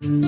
Bon,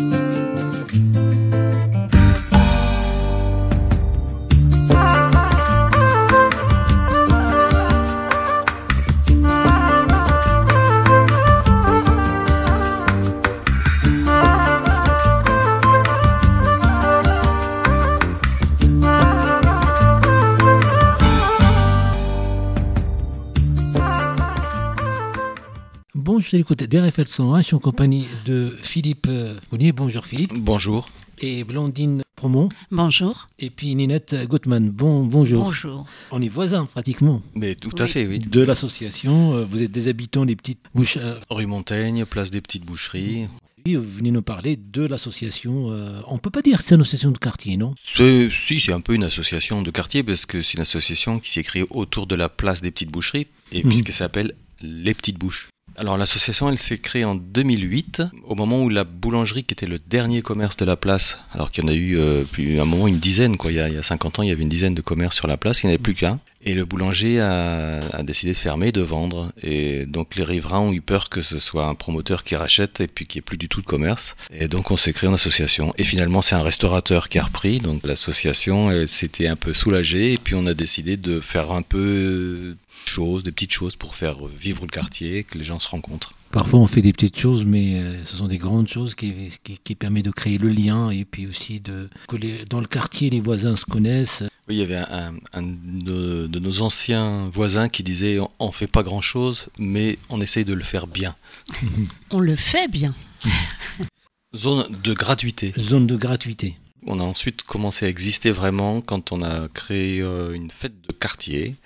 je l'écoute d'RFL 101, je suis en compagnie de Philippe Mounier. Bonjour Philippe. Bonjour. Et Blandine Promont. Bonjour. Et puis Ninette Gottman. Bon, bonjour. Bonjour. On est voisins pratiquement. Mais tout à fait, oui. De l'association, euh, vous êtes des habitants des petites bouches. euh, Rue Montaigne, place des petites boucheries. oui, vous venez nous parler de l'association. euh, on peut pas dire que c'est une association de quartier, non? C'est, si, c'est un peu une association de quartier parce que c'est une association qui s'est créée autour de la place des petites boucheries et Mhm. puisqu'elle s'appelle Les Petites Bouches. Alors l'association, elle s'est créée en 2008, au moment où la boulangerie, qui était le dernier commerce de la place, alors qu'il y en a eu euh, plus, à un moment une dizaine, quoi. Il, y a, il y a 50 ans, il y avait une dizaine de commerces sur la place, il n'y en avait plus qu'un. Et le boulanger a, décidé de fermer, de vendre. Et donc les riverains ont eu peur que ce soit un promoteur qui rachète et puis qu'il n'y ait plus du tout de commerce. Et donc on s'est créé en association. Et finalement c'est un restaurateur qui a repris. Donc l'association elle, s'était un peu soulagée et puis on a décidé de faire un peu choses, des petites choses pour faire vivre le quartier, que les gens se rencontrent. Parfois, on fait des petites choses, mais euh, ce sont des grandes choses qui, qui, qui permettent de créer le lien et puis aussi de que les, dans le quartier, les voisins se connaissent. Oui, il y avait un, un de, de, nos anciens voisins qui disait on, on fait pas grand chose, mais on essaye de le faire bien. On le fait bien. Zone de gratuité. Zone de gratuité. On a ensuite commencé à exister vraiment quand on a créé euh, une fête de quartier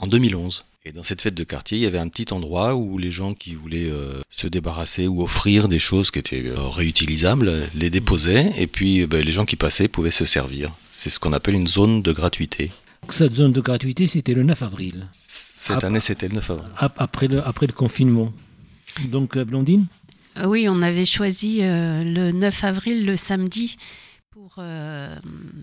en 2011. Et dans cette fête de quartier, il y avait un petit endroit où les gens qui voulaient euh, se débarrasser ou offrir des choses qui étaient euh, réutilisables les déposaient. Et puis ben, les gens qui passaient pouvaient se servir. C'est ce qu'on appelle une zone de gratuité. Cette zone de gratuité, c'était le 9 avril. Cette année, c'était le 9 avril. ap- Après le, après le confinement. Donc, euh, Blondine? Euh, Oui, on avait choisi euh, le 9 avril, le samedi, pour euh,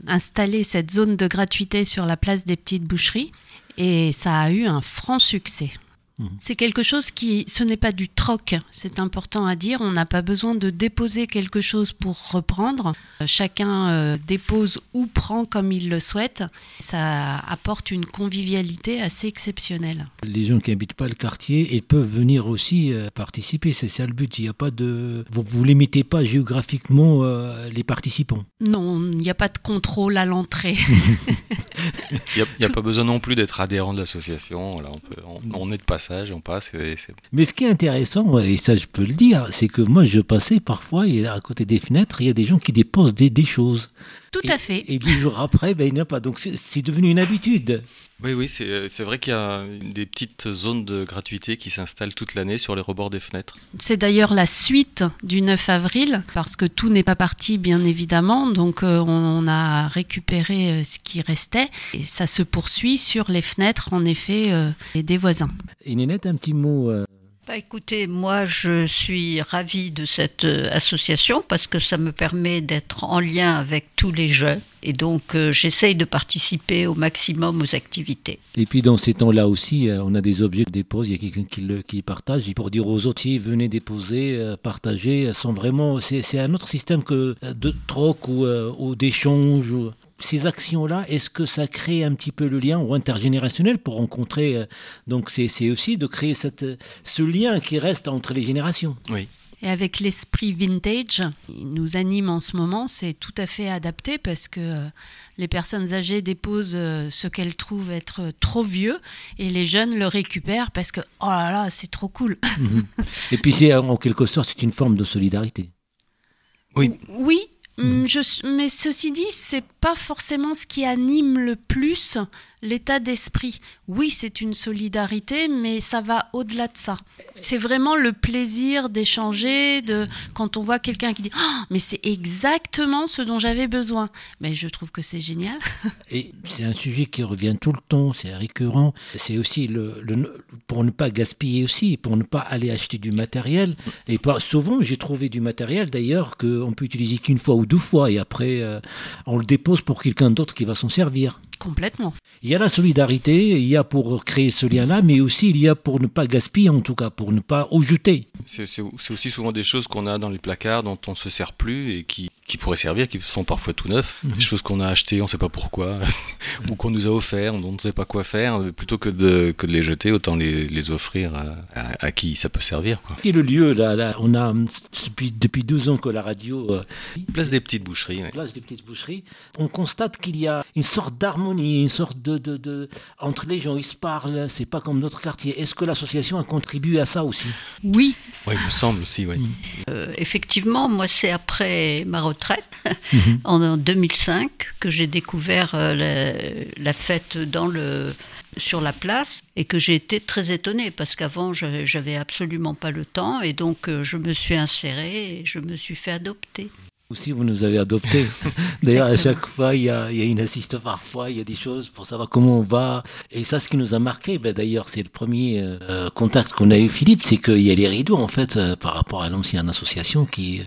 installer cette zone de gratuité sur la place des petites boucheries. Et ça a eu un franc succès. Mhm. C'est quelque chose qui, ce n'est pas du troc, c'est important à dire. On n'a pas besoin de déposer quelque chose pour reprendre. Euh, Chacun euh, dépose ou prend comme il le souhaite. Ça apporte une convivialité assez exceptionnelle. Les gens qui habitent pas le quartier, ils peuvent venir aussi euh, participer. C'est ça le but. Il n'y a pas de, vous, vous limitez pas géographiquement euh, les participants. Non, il n'y a pas de contrôle à l'entrée. Il n'y a, a, pas besoin non plus d'être adhérent de l'association. On, on, on, est de passage, on passe. Et Mais ce qui est intéressant, et ça je peux le dire, c'est que moi je passais parfois, et à côté des fenêtres, il y a des gens qui déposent des, des choses. Tout et, à fait. Et deux jours après, ben, il n'y a pas. Donc c'est devenu une habitude. Oui, oui, c'est vrai qu'il y a des petites zones de gratuité qui s'installent toute l'année sur les rebords des fenêtres. C'est d'ailleurs la suite du 9 avril, parce que tout n'est pas parti, bien évidemment. Donc euh, on a récupéré euh, ce qui restait, et ça se poursuit sur les fenêtres, en effet, euh, des voisins. Et Nénette, un petit mot euh, bah écoutez, moi je suis ravie de cette euh, association parce que ça me permet d'être en lien avec tous les jeunes et donc euh, j'essaye de participer au maximum aux activités. Et puis dans ces temps-là aussi, euh, on a des objets que dépose, il y a quelqu'un qui le qui partage et pour dire aux autres, venez déposer, euh, partager, sont vraiment, c'est un autre système que de troc ou, ou d'échange. Ces actions-là, est-ce que ça crée un petit peu le lien ou intergénérationnel pour rencontrer euh, Donc c'est aussi de créer cette, ce lien qui reste entre les générations. Oui. Et avec l'esprit vintage, il nous anime en ce moment, c'est tout à fait adapté parce que euh, les personnes âgées déposent euh, ce qu'elles trouvent être trop vieux et les jeunes le récupèrent parce que oh là là, c'est trop cool. Mmh. Et puis c'est en quelque sorte c'est une forme de solidarité. Oui. Oui. Je, mais ceci dit, c'est pas forcément ce qui anime le plus l'état d'esprit. Oui, c'est une solidarité, mais ça va au-delà de ça. C'est vraiment le plaisir d'échanger, de quand on voit quelqu'un qui dit oh, mais c'est exactement ce dont j'avais besoin. Mais je trouve que c'est génial. Et c'est un sujet qui revient tout le temps, c'est récurrent. C'est aussi le, pour ne pas gaspiller aussi, pour ne pas aller acheter du matériel. Et pas, souvent, j'ai trouvé du matériel d'ailleurs qu'on peut utiliser qu'une fois ou deux fois, et après euh, on le dépose pour quelqu'un d'autre qui va s'en servir. Complètement. Il y a la solidarité, il y a pour créer ce lien-là, mais aussi il y a pour ne pas gaspiller, en tout cas, pour ne pas jeter. C'est aussi souvent des choses qu'on a dans les placards dont on ne se sert plus et qui, qui pourraient servir, qui sont parfois tout neufs. Des choses qu'on a achetées, on ne sait pas pourquoi, ou qu'on nous a offert, on ne sait pas quoi faire. Plutôt que de, que de les jeter, autant les, les offrir à, à, qui ça peut servir. Quoi. Et le lieu, là, là, on a depuis, depuis 12 ans que la radio... Euh, place des petites boucheries. Oui. Place des petites boucheries. On constate qu'il y a une sorte d'harmonie, une sorte de, de, de, Entre les gens, ils se parlent, c'est pas comme notre quartier. Est-ce que l'association a contribué à ça aussi? Oui. Oui, il me semble aussi, oui. Euh, effectivement, moi, c'est après ma retraite, mhm. en 2005, que j'ai découvert euh, la, la, fête dans le, sur la place et que j'ai été très étonnée parce qu'avant, j'avais absolument pas le temps et donc euh, je me suis insérée et je me suis fait adopter. Aussi, vous nous avez adoptés. D'ailleurs, à chaque fois, il y, a, il y, a, une assistante parfois, il y a des choses pour savoir comment on va. Et ça, ce qui nous a marqué, ben, d'ailleurs, c'est le premier euh, contact qu'on a eu, Philippe, c'est qu'il y a les rideaux, en fait, euh, par rapport à l'ancienne association qui,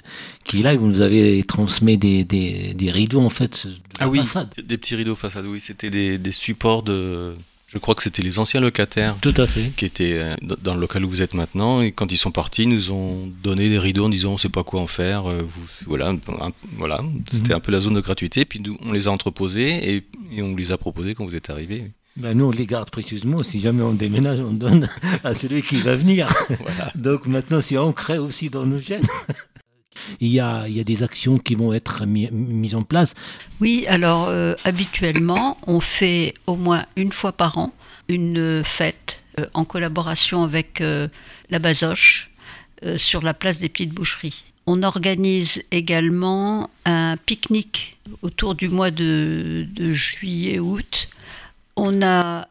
qui là, vous nous avez transmis des, des, des rideaux, en fait, de ah oui, des petits rideaux façade, oui, c'était des, des supports de je crois que c'était les anciens locataires. Tout à fait. Qui étaient euh, dans le local où vous êtes maintenant. Et quand ils sont partis, ils nous ont donné des rideaux en disant on ne sait pas quoi en faire. Euh, vous, voilà, voilà. C'était mhm. un peu la zone de gratuité. Puis nous, on les a entreposés et, et on les a proposés quand vous êtes arrivés. Ben nous, on les garde précieusement. Si jamais on déménage, on donne à celui qui va venir. Voilà. Donc maintenant, si on crée aussi dans nos gènes. Il y, a, des actions qui vont être mis, mises en place. Oui, alors euh, habituellement, on fait au moins une fois par an une fête euh, en collaboration avec euh, la Basoche sur la place des Petites Boucheries. On organise également un pique-nique autour du mois de juillet-août. On a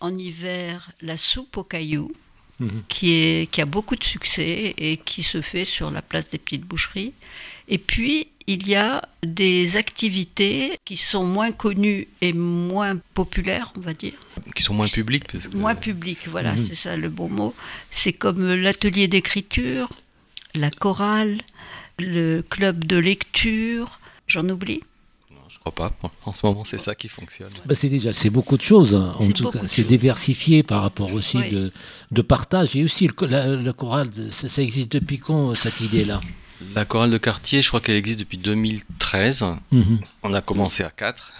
en hiver la soupe aux cailloux Mhm. qui, est, qui a beaucoup de succès et qui se fait sur la place des petites boucheries. Et puis, il y a des activités qui sont moins connues et moins populaires, on va dire. Qui sont moins publiques Moins publiques, voilà, mhm. c'est ça le bon mot. C'est comme l'atelier d'écriture, la chorale, le club de lecture, j'en oublie pas. En ce moment, c'est ça qui fonctionne. Bah, c'est déjà, c'est beaucoup de choses. Hein. En tout cas, c'est diversifié par rapport aussi de, de, partage. Et aussi, le, la, chorale, ça, existe depuis quand, cette idée-là? La chorale de quartier, je crois qu'elle existe depuis 2013. Mhm. On a commencé à 4.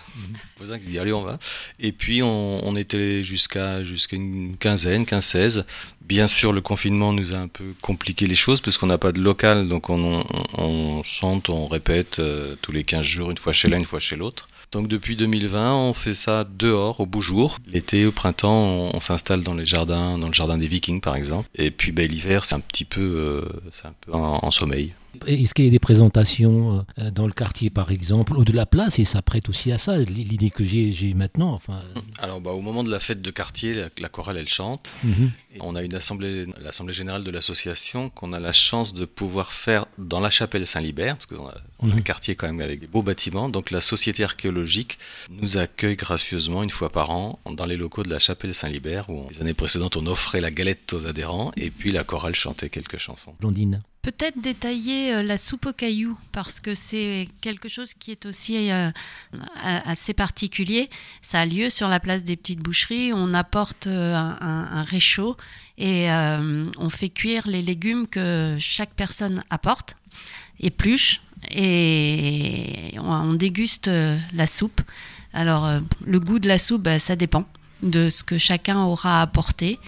Voisin qui se dit allez on va. Et puis on, on était jusqu'à jusqu'à une quinzaine, 15-16. Bien sûr le confinement nous a un peu compliqué les choses parce qu'on n'a pas de local, donc on, on, on chante, on répète euh, tous les 15 jours, une fois chez l'un, une fois chez l'autre. Donc depuis 2020, on fait ça dehors, au beau jour. L'été, au printemps, on, s'installe dans les jardins, dans le jardin des Vikings par exemple. Et puis ben, l'hiver, c'est un petit peu, euh, c'est un peu en sommeil. Est-ce qu'il y a des présentations euh, dans le quartier, par exemple, ou de la place, et ça prête aussi à ça, l'idée que j'ai maintenant enfin... Alors, bah, au moment de la fête de quartier, la, chorale, elle chante. Mhm. on a une assemblée, l'assemblée générale de l'association, qu'on a la chance de pouvoir faire dans la chapelle Saint-Libert, parce qu'on a, on a un mhm. quartier quand même avec des beaux bâtiments. Donc, la société archéologique nous accueille gracieusement une fois par an dans les locaux de la chapelle Saint-Libert, où les années précédentes, on offrait la galette aux adhérents, et puis la chorale chantait quelques chansons. Blondine. Peut-être détailler euh, la soupe aux cailloux parce que c'est quelque chose qui est aussi euh, assez particulier. Ça a lieu sur la place des petites boucheries. On apporte euh, un, réchaud et on fait cuire les légumes que chaque personne apporte, épluche et on, déguste la soupe. Alors le goût de la soupe, bah, ça dépend de ce que chacun aura apporté.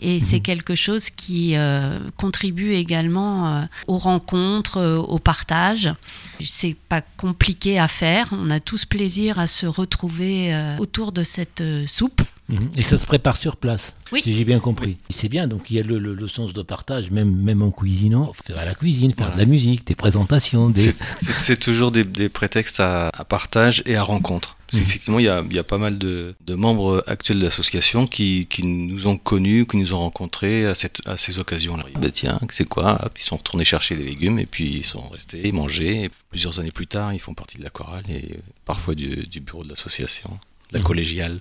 Et c'est mhm. quelque chose qui euh, contribue également euh, aux rencontres, euh, au partage. C'est pas compliqué à faire. On a tous plaisir à se retrouver autour de cette soupe. Mhm. Et ça se prépare sur place, oui. si j'ai bien compris. C'est bien, donc il y a le, sens de partage, même, même en cuisinant, faire à la cuisine, faire de la musique, des présentations. Des... C'est toujours des, prétextes à, partage et à rencontre. Parce mhm. qu'effectivement, il y a, y a, pas mal de, membres actuels de l'association qui, qui, nous ont connus, qui nous ont rencontrés à, cette, à ces occasions-là. Bah tiens, c'est quoi? Ils sont retournés chercher des légumes et puis ils sont restés, manger. plusieurs années plus tard, ils font partie de la chorale et parfois du, du bureau de l'association, la mhm. collégiale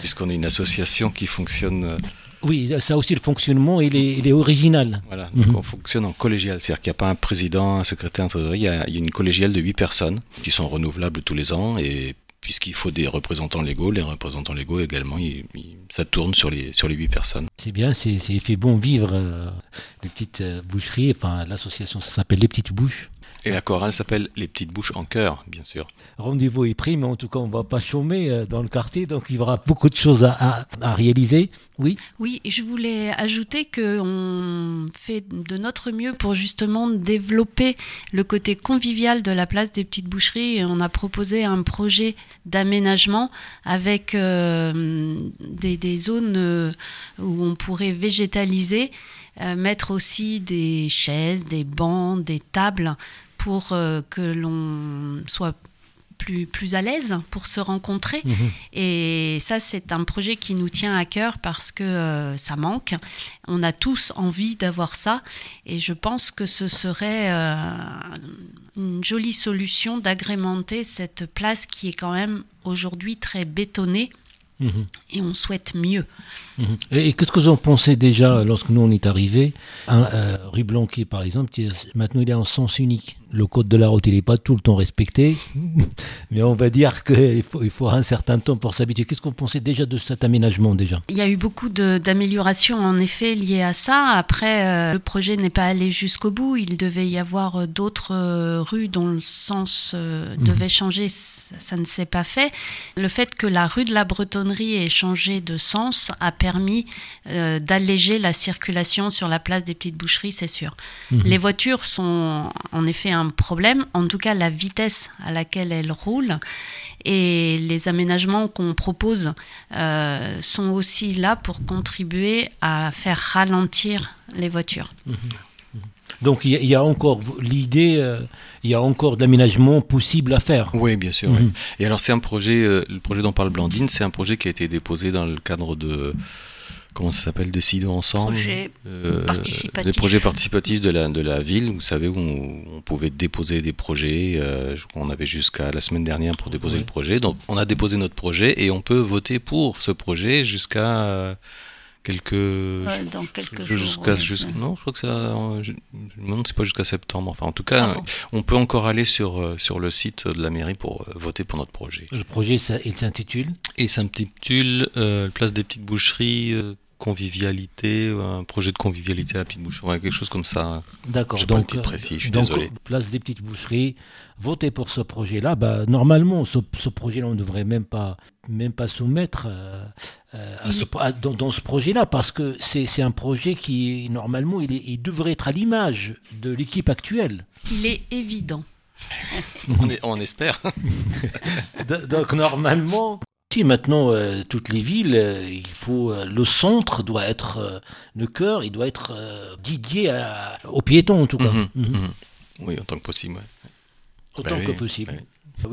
puisqu'on est une association qui fonctionne euh, Oui, ça aussi, le fonctionnement, il est, il est original. Voilà, donc mhm. on fonctionne en collégial, c'est-à-dire qu'il n'y a pas un président, un secrétaire, un il y, a, il y a une collégiale de huit personnes qui sont renouvelables tous les ans et puisqu'il faut des représentants légaux, les représentants légaux également, ça tourne sur les sur les huit personnes. C'est bien, c'est fait bon vivre euh, les petites euh, boucheries. Enfin, l'association, ça s'appelle les petites bouches. Et la chorale s'appelle Les Petites Bouches en Cœur, bien sûr. Rendez-vous est pris, mais en tout cas, on ne va pas chômer euh, dans le quartier, donc il y aura beaucoup de choses à, réaliser. Oui Oui, je voulais ajouter qu'on fait de notre mieux pour justement développer le côté convivial de la place des Petites Boucheries. Et on a proposé un projet d'aménagement avec euh, des, des, zones euh, où on pourrait végétaliser. mettre aussi des chaises, des bancs, des tables pour euh, que l'on soit plus, plus à l'aise pour se rencontrer. Mhm. Et ça, c'est un projet qui nous tient à cœur parce que euh, ça manque. On a tous envie d'avoir ça. Et je pense que ce serait euh, une jolie solution d'agrémenter cette place qui est quand même aujourd'hui très bétonnée. Mhm. Et on souhaite mieux. Mhm. Et, qu'est-ce que vous en pensez déjà lorsque nous on est arrivé Rue Blanquet, par exemple, maintenant il est en sens unique? Le code de la route, il n'est pas tout le temps respecté, mais on va dire qu'il faut, il faut un certain temps pour s'habituer. Qu'est-ce qu'on pensait déjà de cet aménagement déjà? Il y a eu beaucoup d'améliorations en effet liées à ça. Après, euh, le projet n'est pas allé jusqu'au bout. Il devait y avoir euh, d'autres euh, rues dont le sens mhm. devait changer. Ça, ne s'est pas fait. Le fait que la rue de la Bretonnerie ait changé de sens a permis d'alléger la circulation sur la place des petites boucheries, c'est sûr. Mhm. Les voitures sont en effet un problème, en tout cas la vitesse à laquelle elle roule. Et les aménagements qu'on propose euh, sont aussi là pour contribuer à faire ralentir les voitures. Mhm. Mhm. Donc il y, a encore l'idée, euh, il y a encore de l'aménagement possible à faire. Oui, bien sûr. Mhm. Et alors c'est un projet, euh, le projet dont parle Blandine, c'est un projet qui a été déposé dans le cadre de comment ça s'appelle Décidons ensemble euh, les projets participatifs de la, de la ville. Vous savez où on, pouvait déposer des projets euh, on avait jusqu'à la semaine dernière pour déposer le projet. Donc on a déposé notre projet et on peut voter pour ce projet jusqu'à quelques dans quelques jusqu'à non je crois que ça je, c'est pas jusqu'à septembre. Enfin en tout cas ah on peut encore aller sur euh, sur le site de la mairie pour euh, voter pour notre projet. Le projet ça, il s'intitule? Il s'intitule euh, place des petites boucheries convivialité, un projet de convivialité à la petite boucherie, quelque chose comme ça. D'accord. Donc, pas précis, je suis désolé. Place des petites boucheries, votez pour ce projet-là. Bah, normalement, ce, projet-là, on ne devrait même pas, même pas soumettre euh, euh, dans, ce projet-là, parce que c'est un projet qui, normalement, il, il devrait être à l'image de l'équipe actuelle. Il est évident. on, est, on espère. donc normalement, si maintenant, euh, toutes les villes, euh, il faut euh, le centre doit être le cœur, il doit être dédié aux piétons en tout cas. Mhm, mhm. Mhm. Oui, autant que possible. Autant bah que possible. Oui,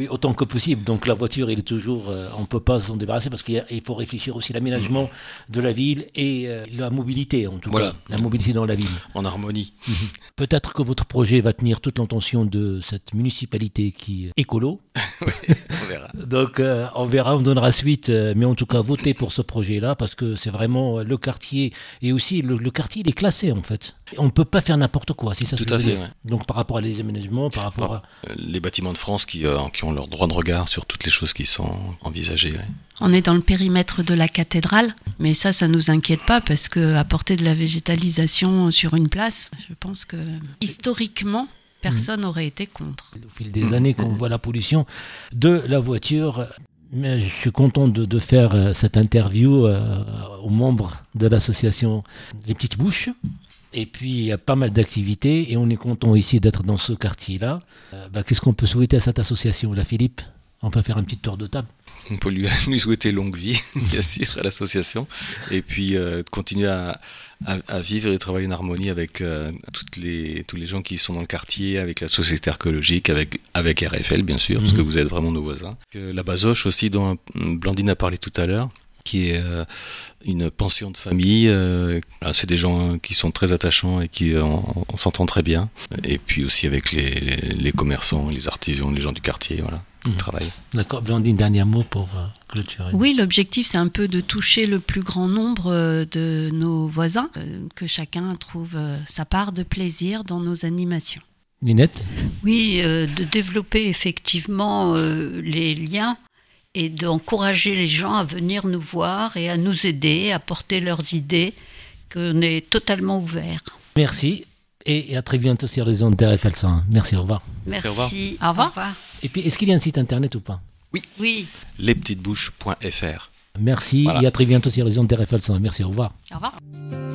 autant que possible. Donc la voiture, il est toujours, euh, on ne peut pas s'en débarrasser parce qu'il faut réfléchir aussi à l'aménagement mm-hmm. de la ville et euh, la mobilité, en tout cas, la mobilité dans la ville. En harmonie. Mm-hmm. Peut-être que votre projet va tenir toute l'intention de cette municipalité qui est écolo. oui, on verra. Donc euh, on verra, on donnera suite, mais en tout cas, votez pour ce projet-là parce que c'est vraiment le quartier et aussi le, quartier, il est classé en fait. On ne peut pas faire n'importe quoi, si ça Tout à fait. Donc par rapport à les aménagements, par rapport à... Les bâtiments de France qui, qui ont leur droit de regard sur toutes les choses qui sont envisagées. On est dans le périmètre de la cathédrale, mais ça, ça nous inquiète pas parce que apporter de la végétalisation sur une place, je pense que historiquement, personne n'aurait été contre. Au fil des années, quand on voit la pollution de la voiture, je suis content de, faire euh, cette interview euh, aux membres de l'association Les Petites Bouches. Et puis, il y a pas mal d'activités et on est content ici d'être dans ce quartier-là. Euh, bah, qu'est-ce qu'on peut souhaiter à cette association, là, Philippe? On peut faire un petit tour de table. On peut lui, souhaiter longue vie, bien sûr, à l'association. Et puis, euh, continuer à, vivre et travailler en harmonie avec euh, toutes les, tous les gens qui sont dans le quartier, avec la société archéologique, avec, avec RFL, bien sûr, parce que mhm. vous êtes vraiment nos voisins. La Basoche aussi, dont Blandine a parlé tout à l'heure qui est euh, une pension de famille. Euh, c'est des gens qui sont très attachants et qui euh, on, s'entend très bien. Et puis aussi avec les, les, commerçants, les artisans, les gens du quartier, voilà. il Mhm. travaille. D'accord. Blandine, dernier mot pour euh, clôturer. Oui, l'objectif, c'est un peu de toucher le plus grand nombre euh, de nos voisins, euh, que chacun trouve euh, sa part de plaisir dans nos animations. Linette Oui, euh, de développer effectivement euh, les liens et d'encourager les gens à venir nous voir et à nous aider, à porter leurs idées, qu'on est totalement ouvert. Merci. Et à très bientôt sur les ondes d'RFL 101. Merci, au revoir. Merci. Au revoir. Au revoir. Et puis, est-ce qu'il y a un site internet ou pas? Oui. Lespetitesbouches.fr Merci Voilà. et à très bientôt sur les ondes d'RFL 101. Merci, au revoir. Au revoir.